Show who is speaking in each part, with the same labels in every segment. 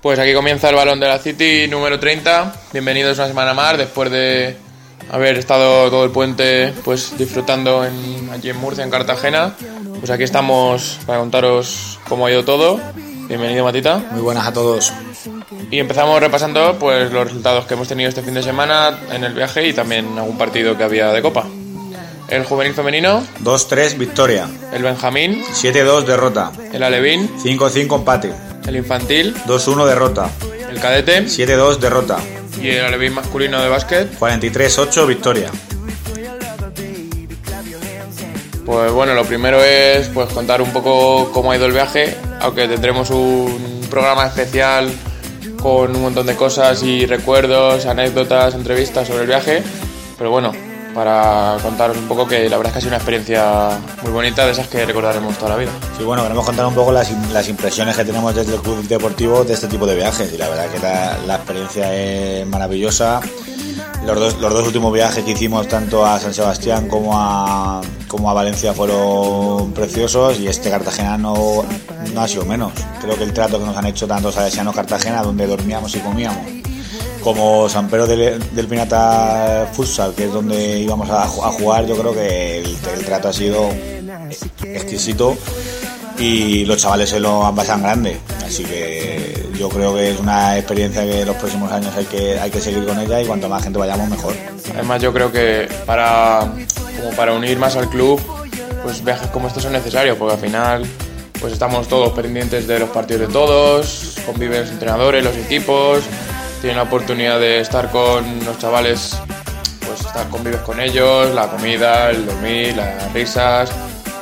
Speaker 1: Pues aquí comienza el balón de la City número 30. Bienvenidos una semana más después de haber estado todo el puente pues disfrutando en, allí en Murcia, en Cartagena. Pues aquí estamos para contaros cómo ha ido todo. Bienvenido Matita.
Speaker 2: Muy buenas a todos.
Speaker 1: Y empezamos repasando pues los resultados que hemos tenido este fin de semana en el viaje y también algún partido que había de copa. El juvenil femenino,
Speaker 2: 2-3 victoria.
Speaker 1: el Benjamín,
Speaker 2: 7-2 derrota.
Speaker 1: el Alevín,
Speaker 2: 5-5 empate.
Speaker 1: el infantil,
Speaker 2: 2-1 derrota.
Speaker 1: el cadete
Speaker 2: 7-2 derrota.
Speaker 1: y el Alevín masculino de básquet.
Speaker 2: 43-8 victoria.
Speaker 1: Pues bueno, lo primero es pues contar un poco cómo ha ido el viaje, aunque tendremos un programa especial con un montón de cosas y recuerdos, anécdotas, entrevistas sobre el viaje. Pero bueno, para contaros un poco que la verdad es que ha sido una experiencia muy bonita, de esas que recordaremos toda la vida.
Speaker 2: Sí, bueno, queremos contar un poco las, las impresiones que tenemos desde el club deportivo de este tipo de viajes. Y la verdad que la, la experiencia es maravillosa. Los dos, los dos últimos viajes que hicimos, tanto a San Sebastián como a, como a Valencia, fueron preciosos. Y este Cartagena no, no ha sido menos. Creo que el trato que nos han hecho tanto Salesianos Cartagena, donde dormíamos y comíamos, como San Pedro del, del Pinata Futsal, que es donde íbamos a, a jugar, yo creo que el, el trato ha sido exquisito y los chavales se lo han pasado grande. Así que yo creo que es una experiencia que los próximos años hay que, hay que seguir con ella y cuanto más gente vayamos mejor.
Speaker 1: Además yo creo que para, como para unir más al club, pues viajes como estos son necesarios, porque al final pues estamos todos pendientes de los partidos de todos, conviven los entrenadores, los equipos, tienen la oportunidad de estar con los chavales, pues estar convives con ellos, la comida, el dormir, las risas,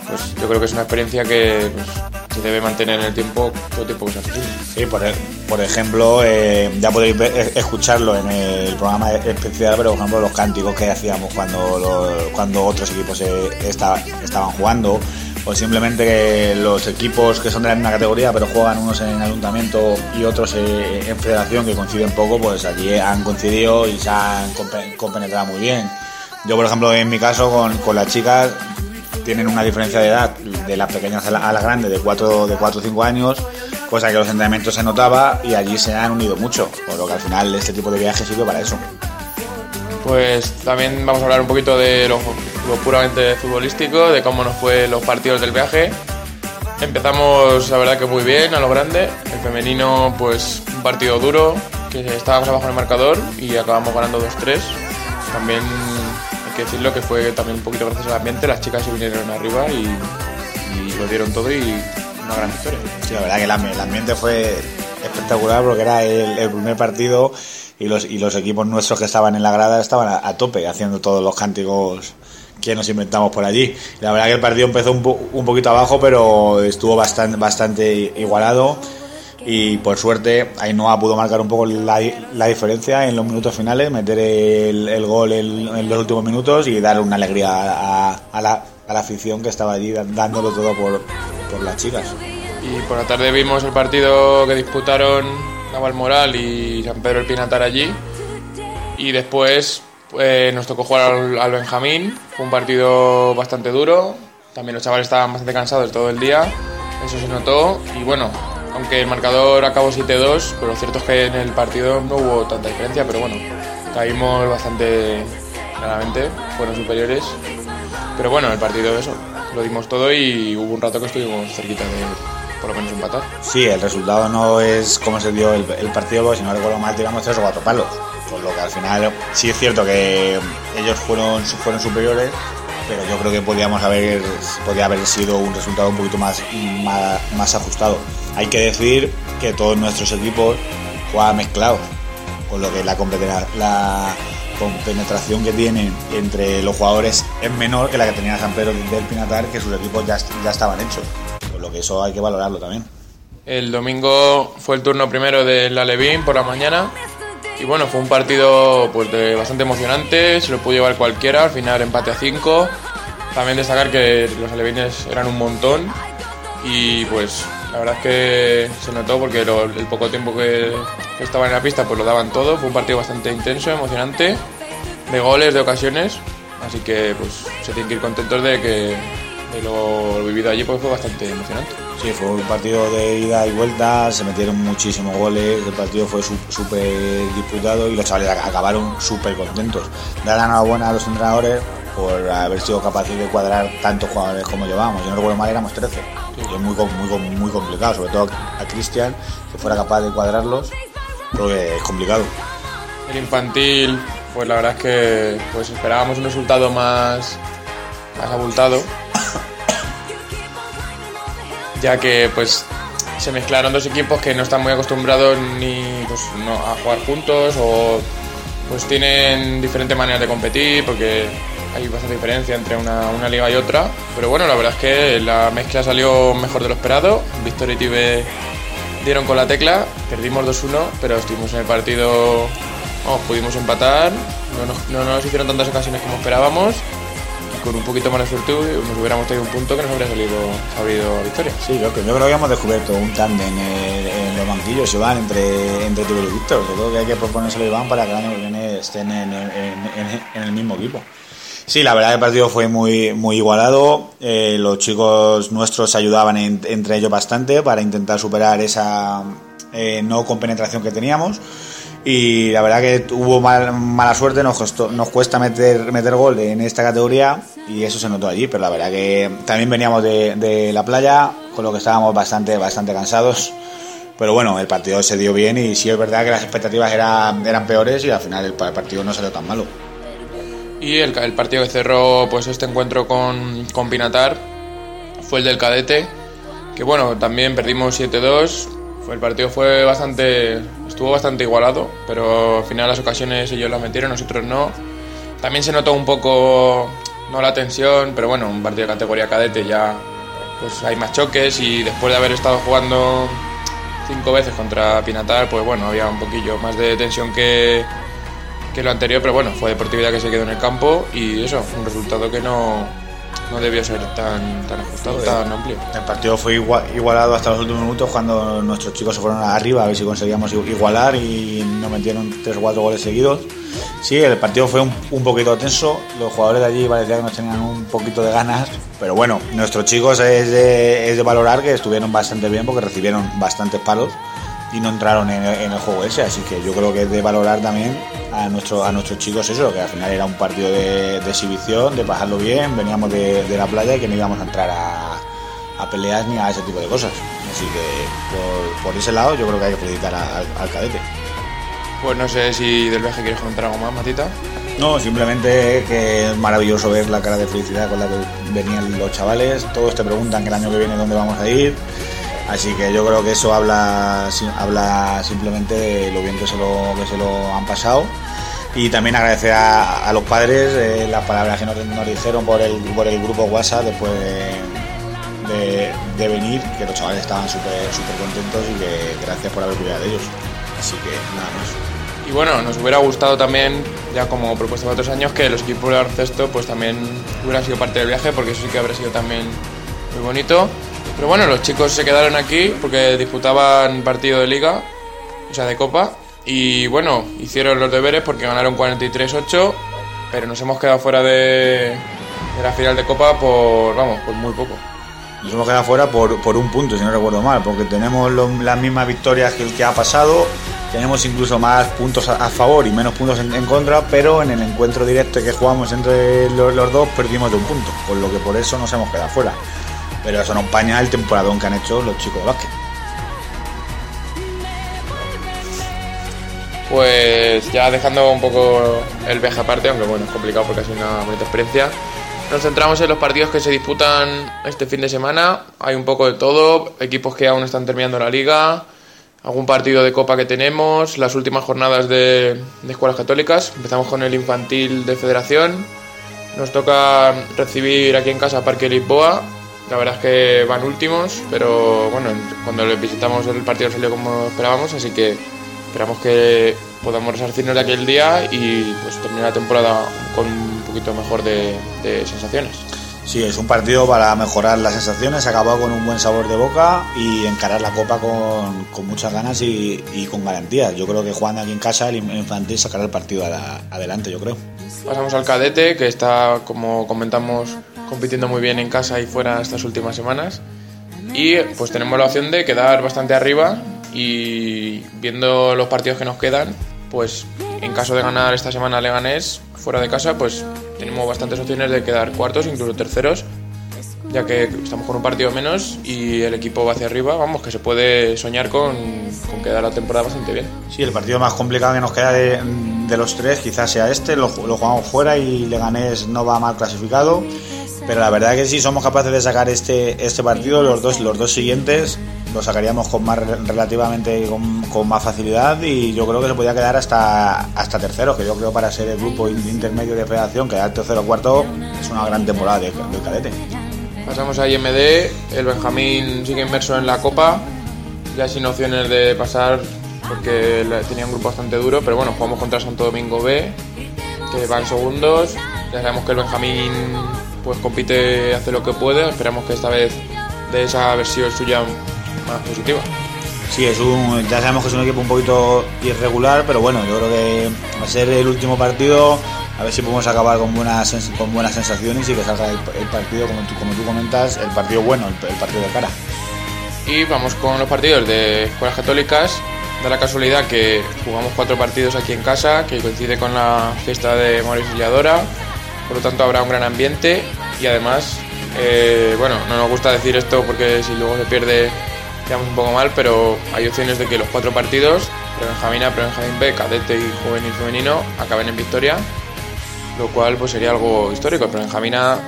Speaker 1: pues yo creo que es una experiencia que pues, se debe mantener en el tiempo, todo el tiempo que sea.
Speaker 2: Sí, por, e- por ejemplo, eh, ya podéis eh, escucharlo en el programa especial, pero por ejemplo los cánticos que hacíamos cuando, cuando otros equipos esta- estaban jugando, o simplemente que los equipos que son de la misma categoría, pero juegan unos en ayuntamiento y otros eh, en federación que coinciden poco, pues allí han coincidido y se han compe- compenetrado muy bien. Yo, por ejemplo, en mi caso, con, con las chicas, tienen una diferencia de edad de las pequeñas a la- las grandes de 4 de cuatro o 5 años, cosa que los entrenamientos se notaba y allí se han unido mucho, por lo que al final este tipo de viajes sirve para eso.
Speaker 1: Pues también vamos a hablar un poquito de lo, puramente futbolístico, de cómo nos fue los partidos del viaje. Empezamos, la verdad que muy bien, a lo grande. El femenino, pues un partido duro, que estábamos abajo en el marcador y acabamos ganando 2-3. También hay que decirlo que fue también un poquito gracias al ambiente, las chicas se vinieron arriba y, y lo dieron todo y una gran victoria.
Speaker 2: Sí, la verdad que el ambiente fue espectacular porque era el, el primer partido y los, y los equipos nuestros que estaban en la grada estaban a, a tope haciendo todos los cánticos que nos inventamos por allí. La verdad que el partido empezó un, po- un poquito abajo, pero estuvo bastante, bastante igualado y por suerte Ainhoa pudo marcar un poco la, la diferencia en los minutos finales, meter el, el gol en, en los últimos minutos y dar una alegría a, a la, a la afición que estaba allí dándolo todo por, por las chicas.
Speaker 1: Y por la tarde vimos el partido que disputaron Navalmoral y San Pedro el Pinatar allí. Y después eh, nos tocó jugar al, Benjamín. Fue un partido bastante duro. También los chavales estaban bastante cansados todo el día. Eso se notó. Y bueno, aunque el marcador acabó 7-2, pero lo cierto es que en el partido no hubo tanta diferencia. Pero bueno, caímos bastante claramente. Fueron superiores. Pero bueno, el partido eso, lo dimos todo y hubo un rato que estuvimos cerquita de por lo menos empatar.
Speaker 2: Sí, el resultado no es como se dio el, partido, porque si no recuerdo mal, tiramos tres o cuatro palos. Por lo que al final sí es cierto que ellos fueron, fueron superiores, pero yo creo que podíamos haber, podía haber sido un resultado un poquito más, más, más ajustado. Hay que decir que todos nuestros equipos juegan mezclados, con lo que la, la compenetración que tienen entre los jugadores es menor que la que tenía San Pedro del Pinatar, que sus equipos ya, ya estaban hechos. Por lo que eso hay que valorarlo también.
Speaker 1: El domingo fue el turno primero del Alevín por la mañana. Y bueno, fue un partido pues de bastante emocionante, se lo pudo llevar cualquiera, al final empate a 5. También destacar que los alevines eran un montón y pues la verdad es que se notó porque el poco tiempo que, que estaban en la pista pues lo daban todo. Fue un partido bastante intenso, emocionante, de goles, de ocasiones. Así que pues se tienen que ir contentos de que, Y lo, lo vivido allí pues fue bastante emocionante.
Speaker 2: Sí, fue un partido de ida y vuelta, se metieron muchísimos goles, el partido fue súper disputado y los chavales ac- acabaron súper contentos. Dar la enhorabuena a los entrenadores por haber sido capaces de cuadrar tantos jugadores como llevábamos. Yo no recuerdo mal, éramos 13. Y es muy, muy, muy complicado, sobre todo a Cristian, que fuera capaz de cuadrarlos, porque es complicado.
Speaker 1: El infantil, pues la verdad es que pues esperábamos un resultado más, más abultado. Ya que pues se mezclaron dos equipos que no están muy acostumbrados ni pues, a jugar juntos o pues tienen diferentes maneras de competir porque hay bastante diferencia entre una, una liga y otra. Pero bueno, la verdad es que la mezcla salió mejor de lo esperado. Victoria y Tibe dieron con la tecla, perdimos 2-1, pero estuvimos en el partido, pudimos empatar, no nos, no nos hicieron tantas ocasiones como esperábamos con un poquito más de suerte nos hubiéramos tenido un punto que nos habría salido, a victoria.
Speaker 2: Sí, yo, creo- yo creo que hemos descubierto un tándem en, los banquillos, Iván, entre, entre y Víctor. Yo creo que hay que proponérselo a Iván para que el año que estén en, el mismo equipo. Sí, la verdad que el partido fue muy, muy igualado. Eh, los chicos nuestros ayudaban en- entre ellos bastante para intentar superar esa eh, no compenetración que teníamos. Y la verdad que hubo mal- mala suerte, nos, costó- nos cuesta meter, meter gol en esta categoría y eso se notó allí, pero la verdad que también veníamos de, de la playa, con lo que estábamos bastante, bastante cansados. Pero bueno, el partido se dio bien y sí es verdad que las expectativas eran, eran peores y al final el, el partido no salió tan malo.
Speaker 1: Y el, el partido que cerró pues este encuentro con, con Pinatar fue el del cadete, que bueno, también perdimos 7-2. Fue- El partido fue bastante, estuvo bastante igualado, pero al final las ocasiones ellos las metieron, nosotros no. También se notó un poco, no la tensión, pero bueno, un partido de categoría cadete ya pues hay más choques y después de haber estado jugando cinco veces contra Pinatar, pues bueno, había un poquillo más de tensión que, que lo anterior, pero bueno, fue Deportividad que se quedó en el campo y eso, un resultado que no, no debió ser tan, tan ajustado, tan amplio.
Speaker 2: El partido fue igua- igualado hasta los últimos minutos cuando nuestros chicos se fueron arriba a ver si conseguíamos igualar y nos metieron tres o cuatro goles seguidos. Sí, el partido fue un, un poquito tenso, los jugadores de allí parecía que nos tenían un poquito de ganas, pero bueno, nuestros chicos es de, es de valorar que estuvieron bastante bien porque recibieron bastantes palos y no entraron en, el- en el juego ese, así que yo creo que es de valorar también a, nuestro, a nuestros chicos eso, que al final era un partido de, de exhibición, de pasarlo bien, veníamos de, de la playa y que no íbamos a entrar a, a peleas ni a ese tipo de cosas. Así que por, por ese lado yo creo que hay que felicitar a- al, al cadete.
Speaker 1: Pues no sé si del viaje quieres comentar algo más, Matita.
Speaker 2: No, simplemente que es maravilloso ver la cara de felicidad con la que venían los chavales. Todos te preguntan que el año que viene dónde vamos a ir. Así que yo creo que eso habla, habla simplemente de lo bien que se lo, que se lo han pasado. Y también agradecer a, los padres eh, las palabras que nos, dijeron por el, por el grupo WhatsApp después de, venir, que los chavales estaban súper contentos y que gracias por haber cuidado de ellos. Así que nada más.
Speaker 1: Y bueno, nos hubiera gustado también, ya como propuesta de otros años, que los equipos de baloncesto pues también hubieran sido parte del viaje, porque eso sí que habría sido también muy bonito. Pero bueno, los chicos se quedaron aquí porque disputaban partido de liga, o sea, de copa. Y bueno, hicieron los deberes porque ganaron 43-8, pero nos hemos quedado fuera de, la final de copa por, vamos, por muy poco.
Speaker 2: Nos hemos quedado fuera por, por un punto, si no recuerdo mal, porque tenemos las mismas victorias que el que ha pasado, tenemos incluso más puntos a, favor y menos puntos en, contra, pero en el encuentro directo que jugamos entre los dos perdimos de un punto, por lo que por eso nos hemos quedado fuera. Pero eso no empaña el temporadón que han hecho los chicos de básquet.
Speaker 1: Pues ya dejando un poco el viaje aparte, aunque bueno, es complicado porque ha sido una bonita experiencia, nos centramos en los partidos que se disputan este fin de semana. Hay un poco de todo, equipos que aún están terminando la liga, algún partido de copa que tenemos, las últimas jornadas de, escuelas católicas. Empezamos con el infantil de federación. Nos toca recibir aquí en casa Parque Lisboa. La verdad es que van últimos, pero bueno, cuando les visitamos el partido salió como esperábamos, así que esperamos que podamos resarcirnos de aquel día y pues terminar la temporada con un poquito mejor de, de sensaciones.
Speaker 2: Sí, es un partido para mejorar las sensaciones, acabado con un buen sabor de boca y encarar la copa con, con muchas ganas y, y con garantías. Yo creo que jugando aquí en casa el infantil sacará el partido la- adelante, yo creo.
Speaker 1: Pasamos al cadete, que está, como comentamos, compitiendo muy bien en casa y fuera estas últimas semanas. Y pues tenemos la opción de quedar bastante arriba y viendo los partidos que nos quedan, pues en caso de ganar esta semana Leganés fuera de casa, pues tenemos bastantes opciones de quedar cuartos, incluso terceros, ya que estamos con un partido menos y el equipo va hacia arriba, vamos, que se puede soñar con, con quedar la temporada bastante bien.
Speaker 2: Sí, el partido más complicado que nos queda de, de los tres quizás sea este, lo, lo jugamos fuera y Leganés no va mal clasificado. Pero la verdad que si somos capaces de sacar este, este partido, los dos, los dos siguientes lo sacaríamos con más relativamente con, con, más facilidad y yo creo que se podía quedar hasta hasta tercero, que yo creo para ser el grupo intermedio de federación, quedar tercero o cuarto es una gran temporada del de cadete.
Speaker 1: Pasamos a IMD, el Benjamín sigue inmerso en la Copa, ya sin opciones de pasar porque tenía un grupo bastante duro, pero bueno, jugamos contra Santo Domingo B, que van segundos, ya sabemos que el Benjamín pues compite, hace lo que puede. Esperamos que esta vez de esa versión suya más positiva.
Speaker 2: Sí, es un, ya sabemos que es un equipo un poquito irregular, pero bueno, yo creo que va a ser el último partido. A ver si podemos acabar con buenas, con buenas sensaciones y que salga el, el partido, como tú, como tú comentas, el partido bueno, el, el partido de cara.
Speaker 1: Y vamos con los partidos de escuelas católicas. Da la casualidad que jugamos cuatro partidos aquí en casa, que coincide con la fiesta de Mauricio por lo tanto habrá un gran ambiente y además, eh, bueno, no nos gusta decir esto porque si luego se pierde quedamos un poco mal, pero hay opciones de que los cuatro partidos, Prebenjamín A, Prebenjamín B, Cadete y Juvenil Femenino, acaben en victoria, lo cual pues sería algo histórico. Prebenjamín A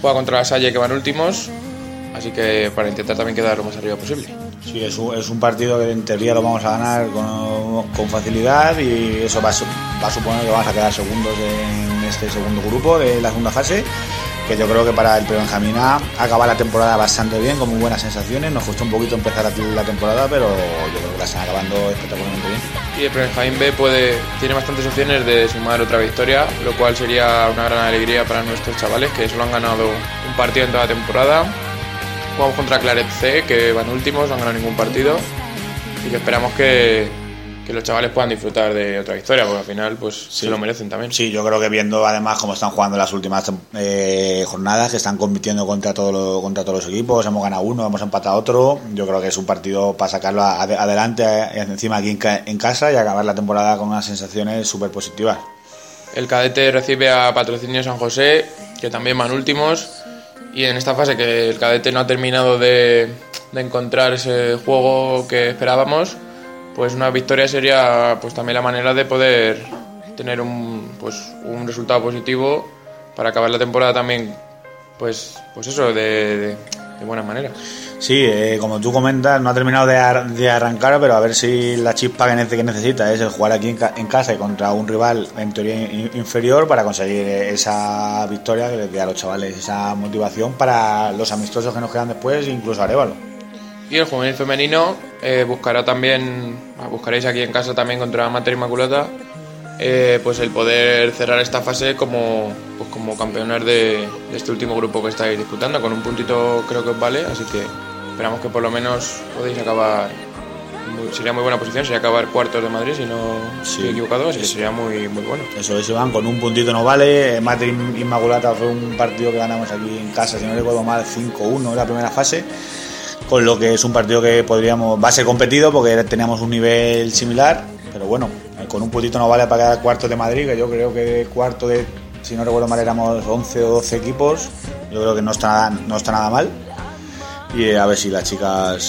Speaker 1: juega contra la Salle que van últimos, así que para intentar también quedar lo más arriba posible.
Speaker 2: Sí, es un, es un partido que en teoría lo vamos a ganar con, con facilidad y eso va va a suponer que vamos a quedar segundos en este segundo grupo de la segunda fase que yo creo que para el Prebenjamín A acaba la temporada bastante bien, con muy buenas sensaciones. Nos costó un poquito empezar la temporada, pero yo creo que la están acabando espectacularmente bien.
Speaker 1: Y el Prebenjamín B puede, tiene bastantes opciones de sumar otra victoria, lo cual sería una gran alegría para nuestros chavales que solo han ganado un partido en toda la temporada. Jugamos contra Claret C, que van últimos, no han ganado ningún partido. Y que esperamos que, que los chavales puedan disfrutar de otra victoria, porque al final pues sí. se lo merecen también.
Speaker 2: Sí, yo creo que viendo además cómo están jugando las últimas eh, jornadas, que están compitiendo contra, todo lo, contra todos los equipos, hemos ganado uno, hemos empatado otro, yo creo que es un partido para sacarlo ad adelante eh, encima aquí en, en, casa y acabar la temporada con unas sensaciones súper positivas.
Speaker 1: El cadete recibe a Patrocinio San José, que también van últimos, y en esta fase que el cadete no ha terminado de, de encontrar ese juego que esperábamos, pues una victoria sería pues también la manera de poder tener un, pues, un resultado positivo para acabar la temporada también pues pues eso de, de, buena manera.
Speaker 2: Sí eh, como tú comentas no ha terminado de, ar de, arrancar pero a ver si la chispa que necesita es el jugar aquí en, ca en casa y contra un rival en teoría in inferior para conseguir esa victoria que les dé a los chavales esa motivación para los amistosos que nos quedan después incluso Arevalo
Speaker 1: y el juvenil femenino eh, buscará también, buscaréis aquí en casa también contra Mater Inmaculata, eh, pues el poder cerrar esta fase como, pues como campeones de, de, este último grupo que estáis disputando. Con un puntito creo que os vale, así que esperamos que por lo menos podéis acabar. Muy, sería muy buena posición, sería acabar cuartos de Madrid si no sí, estoy equivocado, así que sería muy, muy bueno.
Speaker 2: Eso es, Iván, con un puntito no vale. Mater Inmaculata fue un partido que ganamos aquí en casa, si no recuerdo mal, 5-1 en la primera fase con lo que es un partido que podríamos va a ser competido porque teníamos un nivel similar, pero bueno, con un puntito no vale para quedar cuarto de Madrid, que yo creo que cuarto de, si no recuerdo mal, éramos 11 o 12 equipos, yo creo que no está, no está nada mal, y a ver si las chicas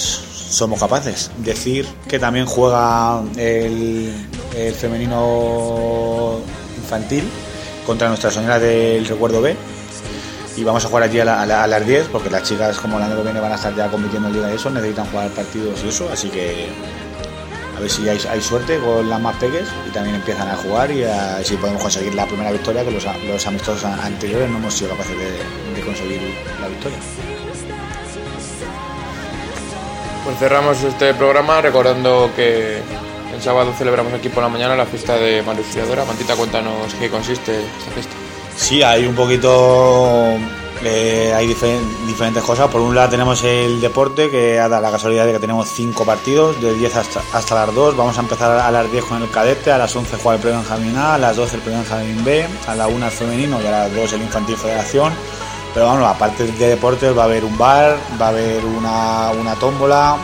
Speaker 2: somos capaces. Decir que también juega el, el femenino infantil contra Nuestra Señora del Recuerdo B, y vamos a jugar allí a, la, a, la, a, las 10 porque las chicas como el año que viene van a estar ya compitiendo en Liga y eso, necesitan jugar partidos y eso, así que a ver si hay, suerte con las más peques y también empiezan a jugar y a, si podemos conseguir la primera victoria que los, los amistosos anteriores no hemos sido capaces de, conseguir la victoria.
Speaker 1: Pues cerramos este programa recordando que el sábado celebramos aquí por la mañana la fiesta de María Auxiliadora. Mantita, cuéntanos qué consiste esta fiesta.
Speaker 2: Sí, hay un poquito. Eh, hay difer diferentes cosas. Por un lado, tenemos el deporte, que da la casualidad de que tenemos cinco partidos, de 10 hasta, hasta las 2. Vamos a empezar a las 10 con el cadete, a las 11 juega el Benjamín A, a las 12 el Benjamín B, a la 1 el femenino y a las 2 el Infantil Federación. Pero bueno, aparte de deportes va a haber un bar, va a haber una, una tómbola,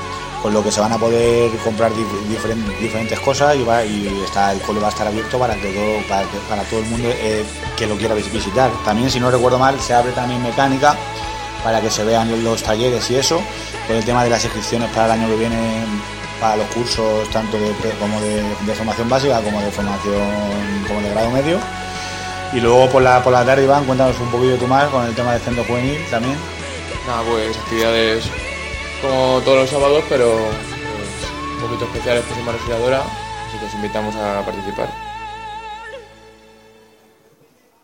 Speaker 2: con lo que se van a poder comprar diferentes, cosas y, está, el cole va a estar abierto para que todo, para, para todo el mundo eh, que lo quiera visitar. También, si no recuerdo mal, se abre también mecánica para que se vean los talleres y eso, con el tema de las inscripciones para el año que viene para los cursos tanto de, como de, formación básica como de formación como de grado medio. Y luego por la, por la tarde, Iván, cuéntanos un poquillo tú más con el tema del centro juvenil también.
Speaker 1: Nada, pues actividades como todos los sábados, pero pues, un poquito especiales por Semana Respiradora, así que os invitamos a participar.